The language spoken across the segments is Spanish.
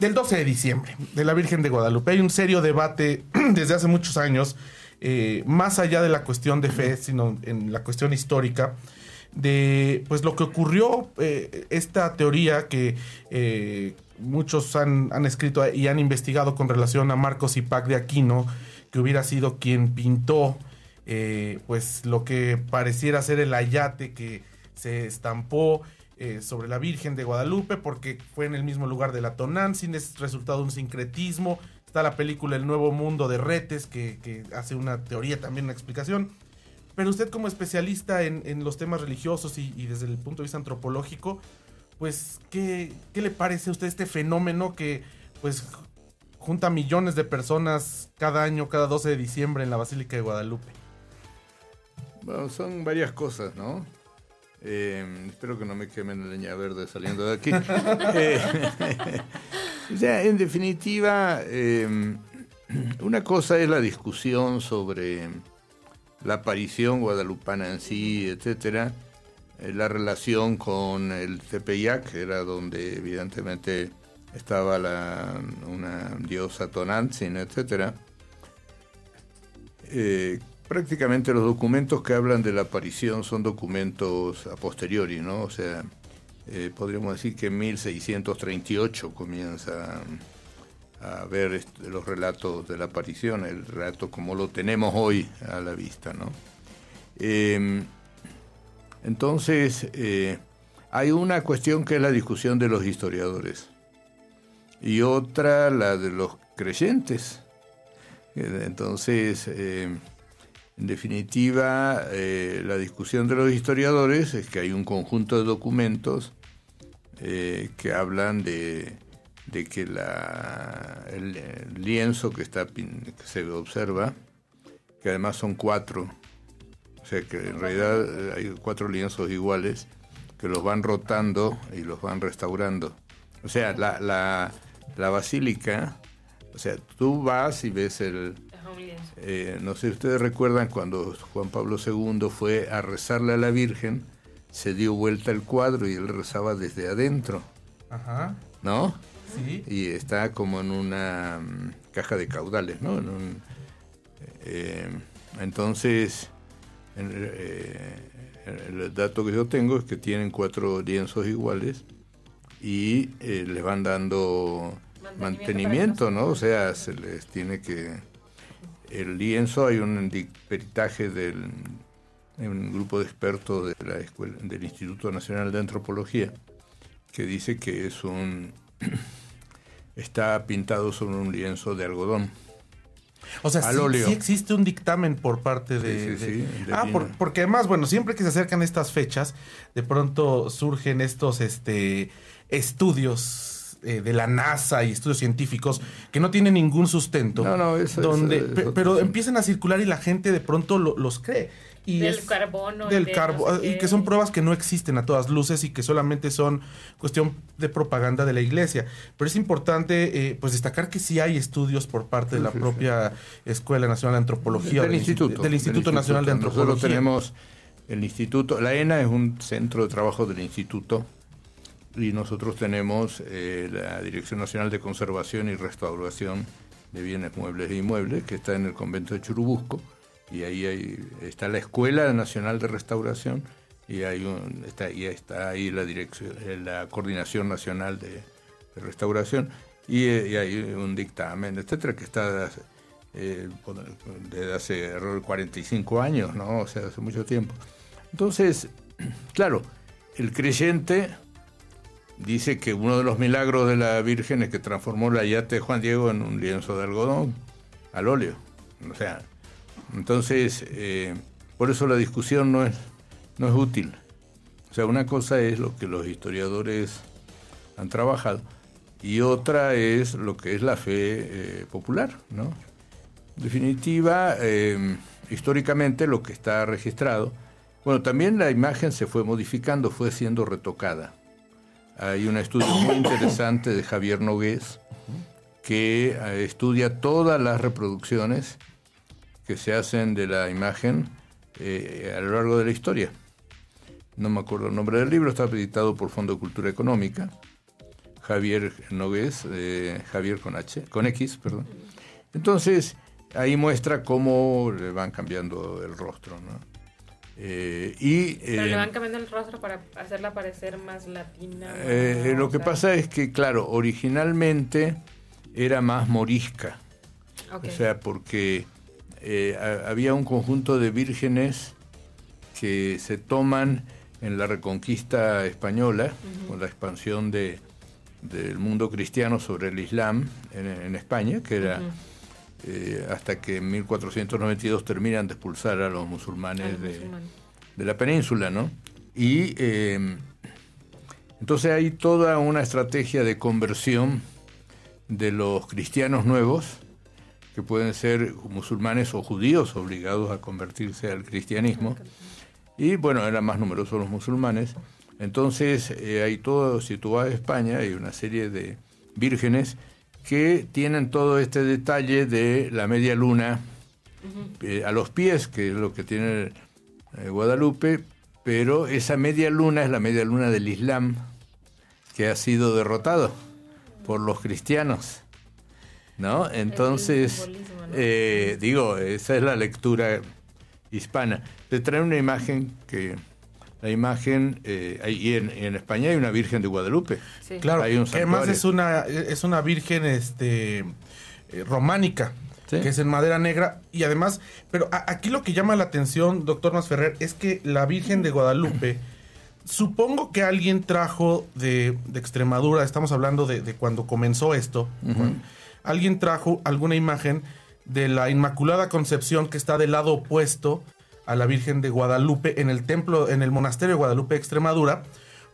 del 12 de diciembre, de la Virgen de Guadalupe. Hay un serio debate desde hace muchos años, eh, más allá de la cuestión de fe, sino en la cuestión histórica, de pues lo que ocurrió, eh, esta teoría que eh, muchos han, han, escrito y han investigado con relación a Marcos Ipac de Aquino, que hubiera sido quien pintó pues lo que pareciera ser el ayate que se estampó eh, sobre la Virgen de Guadalupe, porque fue en el mismo lugar de la Tonantzin, es resultado de un sincretismo. Está la película El Nuevo Mundo de Retes, que, hace una teoría también, una explicación. Pero usted como especialista en, los temas religiosos y, desde el punto de vista antropológico, pues, ¿qué, ¿qué, le parece a usted este fenómeno que, pues, junta millones de personas cada año, cada 12 de diciembre en la Basílica de Guadalupe? Bueno, son varias cosas, ¿no? Eh, espero que no me quemen leña verde saliendo de aquí. Eh, o sea, en definitiva, eh, una cosa es la discusión sobre la aparición guadalupana en sí, etcétera, la relación con el Tepeyac, que era donde evidentemente estaba la, una diosa Tonantzin, etcétera Prácticamente los documentos que hablan de la aparición son documentos a posteriori, ¿no? O sea, eh, podríamos decir que en 1638 comienza a ver los relatos de la aparición, el relato como lo tenemos hoy a la vista, ¿no? Em, entonces, eh, hay una cuestión que es la discusión de los historiadores y otra la de los creyentes. Entonces, em, en definitiva, eh, la discusión de los historiadores es que hay un conjunto de documentos eh, que hablan de, que la, el, lienzo que, está, que se observa, que además son cuatro, o sea que en realidad hay cuatro lienzos iguales que los van rotando y los van restaurando. O sea, la, la, la basílica, o sea, tú vas y ves el, eh, no sé si ustedes recuerdan cuando Juan Pablo II fue a rezarle a la Virgen, se dio vuelta el cuadro y él rezaba desde adentro. Ajá. ¿No? Sí. Y está como en una mm, caja de caudales, ¿no? Eh, entonces, eh, el dato que yo tengo es que tienen cuatro lienzos iguales y les van dando mantenimiento, ¿no? O sea, se les tiene que el lienzo, hay un peritaje del un grupo de expertos de la escuela, del Instituto Nacional de Antropología que dice que es un está pintado sobre un lienzo de algodón. O sea, sí, existe un dictamen por parte de... Sí, sí, ah, porque además, bueno, siempre que se acercan estas fechas, de pronto surgen estos este, estudios eh, de la NASA y estudios científicos que no tienen ningún sustento. No, no, eso, donde, Pero empiezan a circular y la gente de pronto los cree. Y del carbono. Del carbono. y que son pruebas que no existen a todas luces y que solamente son cuestión de propaganda de la iglesia. Pero es importante eh, pues destacar que sí hay estudios por parte de la propia Escuela Nacional de Antropología. Del, Instituto. Del Instituto Nacional de Antropología. Nosotros tenemos el Instituto, la ENA es un centro de trabajo del Instituto y nosotros tenemos eh, la Dirección Nacional de Conservación y Restauración de Bienes Muebles e Inmuebles, que está en el convento de Churubusco, y ahí está la Escuela Nacional de Restauración, y, hay está, ahí la, dirección, eh, la Coordinación Nacional de, Restauración, y, y, hay un dictamen, etcétera, que está eh, desde hace 45 años, ¿no? O sea, hace mucho tiempo. Entonces, claro, el creyente dice que uno de los milagros de la Virgen es que transformó la yate de Juan Diego en un lienzo de algodón al óleo. O sea, entonces, eh, por eso la discusión no es, no es útil. O sea, una cosa es lo que los historiadores han trabajado y otra es lo que es la fe eh, popular, ¿no? En definitiva, eh, históricamente lo que está registrado, bueno, también la imagen se fue modificando, fue siendo retocada. Hay un estudio muy interesante de Javier Nogués que eh, estudia todas las reproducciones que se hacen de la imagen eh, a lo largo de la historia. No me acuerdo el nombre del libro, está editado por Fondo de Cultura Económica. Javier Nogués, eh, Javier con H, con X, perdón. Entonces, ahí muestra cómo le van cambiando el rostro, ¿no? Eh, y, Pero le van cambiando el rostro para hacerla parecer más latina. lo que pasa es que, claro, originalmente era más morisca. O sea, porque había un conjunto de vírgenes que se toman en la reconquista española, con la expansión de, del mundo cristiano sobre el Islam en, España, que era eh, hasta que en 1492 terminan de expulsar a los musulmanes, de, la península, ¿no? Y em, entonces hay toda una estrategia de conversión de los cristianos nuevos, que pueden ser musulmanes o judíos obligados a convertirse al cristianismo y bueno, eran más numerosos los musulmanes. Entonces eh, hay todo situado en España, hay una serie de vírgenes que tienen todo este detalle de la media luna eh, a los pies, que es lo que tiene eh, Guadalupe, pero esa media luna es la media luna del Islam, que ha sido derrotado por los cristianos. ¿No? Entonces, digo, esa es la lectura hispana. Te trae una imagen que la imagen eh, y en, España hay una Virgen de Guadalupe. Claro, hay que además es una es una Virgen este eh, románica. Que es en madera negra y además, pero aquí lo que llama la atención, doctor Masferrer, es que la Virgen de Guadalupe, supongo que alguien trajo de, Extremadura, estamos hablando de, cuando comenzó esto, alguien trajo alguna imagen de la Inmaculada Concepción que está del lado opuesto a la Virgen de Guadalupe en el templo, en el monasterio de Guadalupe, Extremadura,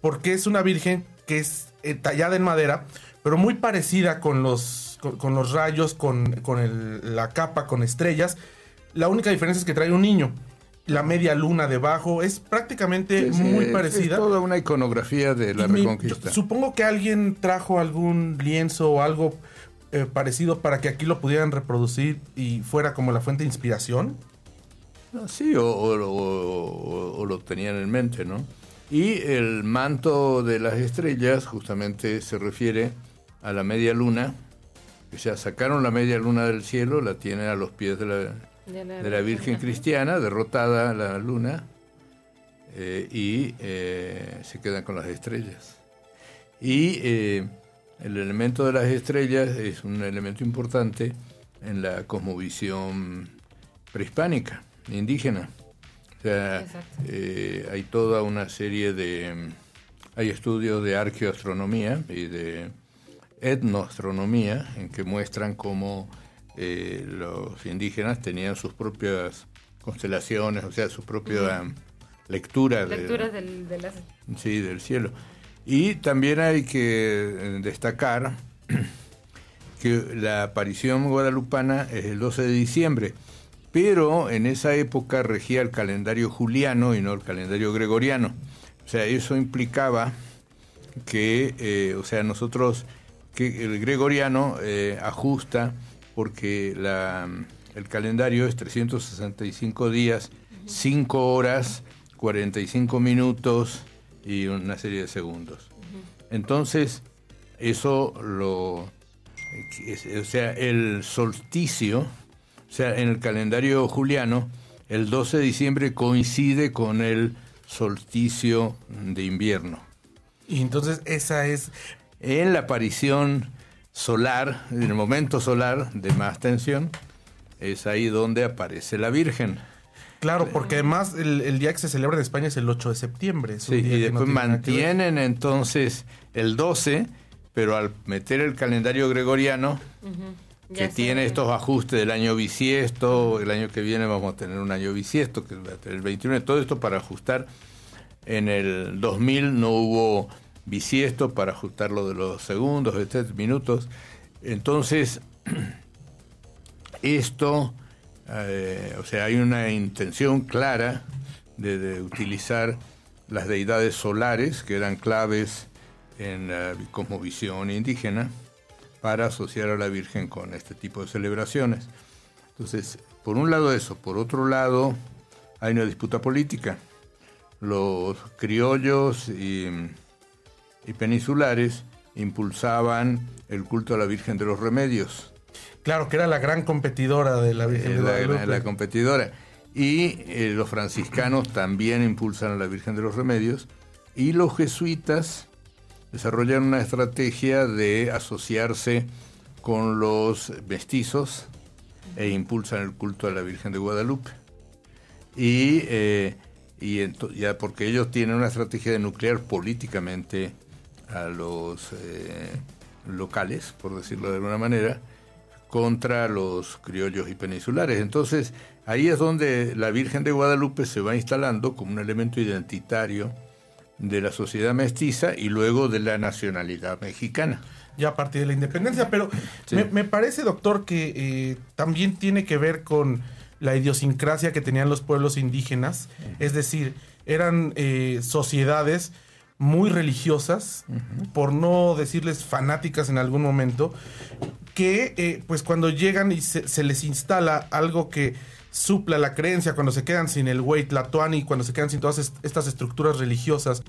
porque es una Virgen que es eh, tallada en madera, pero muy parecida con los, con, los rayos, con, la capa, con estrellas. La única diferencia es que trae un niño. La media luna debajo es prácticamente muy parecida. Es toda una iconografía de la Reconquista. supongo que alguien trajo algún lienzo o algo eh, parecido para que aquí lo pudieran reproducir y fuera como la fuente de inspiración? Ah, sí, o, lo tenían en mente, ¿no? Y el manto de las estrellas justamente se refiere a la media luna. O sea, sacaron la media luna del cielo, la tienen a los pies de la, de la, Virgen Cristiana, derrotada la luna, eh, y eh, se quedan con las estrellas. Y el elemento de las estrellas es un elemento importante en la cosmovisión prehispánica, indígena. O sea, eh, hay toda una serie de... Hay estudios de arqueoastronomía y de etnoastronomía en que muestran cómo eh, los indígenas tenían sus propias constelaciones, o sea, su propia lectura, Lecturas del, sí, del cielo. Y también hay que eh, destacar que la aparición guadalupana es el 12 de diciembre, pero en esa época regía el calendario juliano y no el calendario gregoriano. O sea, eso implicaba que, eh, o sea, nosotros, que el gregoriano eh, ajusta porque la, el calendario es 365 días, 5 horas, 45 minutos, y una serie de segundos. Entonces, eso lo... O sea, el solsticio, o sea, en el calendario juliano, el 12 de diciembre coincide con el solsticio de invierno. Y entonces esa es... En la aparición solar, en el momento solar de más tensión, es ahí donde aparece la Virgen. Claro, porque además el, día que se celebra en España es el 8 de septiembre. Sí, y después mantienen entonces el 12, pero al meter el calendario gregoriano, que tiene estos ajustes del año bisiesto, el año que viene vamos a tener un año bisiesto, que es el 21, todo esto para ajustar. En el 2000 no hubo bisiesto para ajustar lo de los segundos, este, minutos. Entonces, esto eh, o sea, hay una intención clara de, utilizar las deidades solares, que eran claves en la cosmovisión indígena, para asociar a la Virgen con este tipo de celebraciones. Entonces, por un lado eso, por otro lado hay una disputa política. Los criollos y, y peninsulares impulsaban el culto a la Virgen de los Remedios. Claro, que era la gran competidora de la Virgen de Guadalupe. La, competidora. Y eh, los franciscanos también impulsan a la Virgen de los Remedios. Y los jesuitas desarrollan una estrategia de asociarse con los mestizos e impulsan el culto a la Virgen de Guadalupe. Y, eh, ya porque ellos tienen una estrategia de nuclear políticamente a los eh, locales, por decirlo de alguna manera, contra los criollos y peninsulares. Entonces, ahí es donde la Virgen de Guadalupe se va instalando como un elemento identitario de la sociedad mestiza y luego de la nacionalidad mexicana. Ya a partir de la independencia, pero me, parece, doctor, que eh, también tiene que ver con la idiosincrasia que tenían los pueblos indígenas, es decir, eran eh, sociedades muy religiosas, por no decirles fanáticas en algún momento, que eh, pues cuando llegan y se, les instala algo que supla la creencia, cuando se quedan sin el Wait y cuando se quedan sin todas estas estructuras religiosas.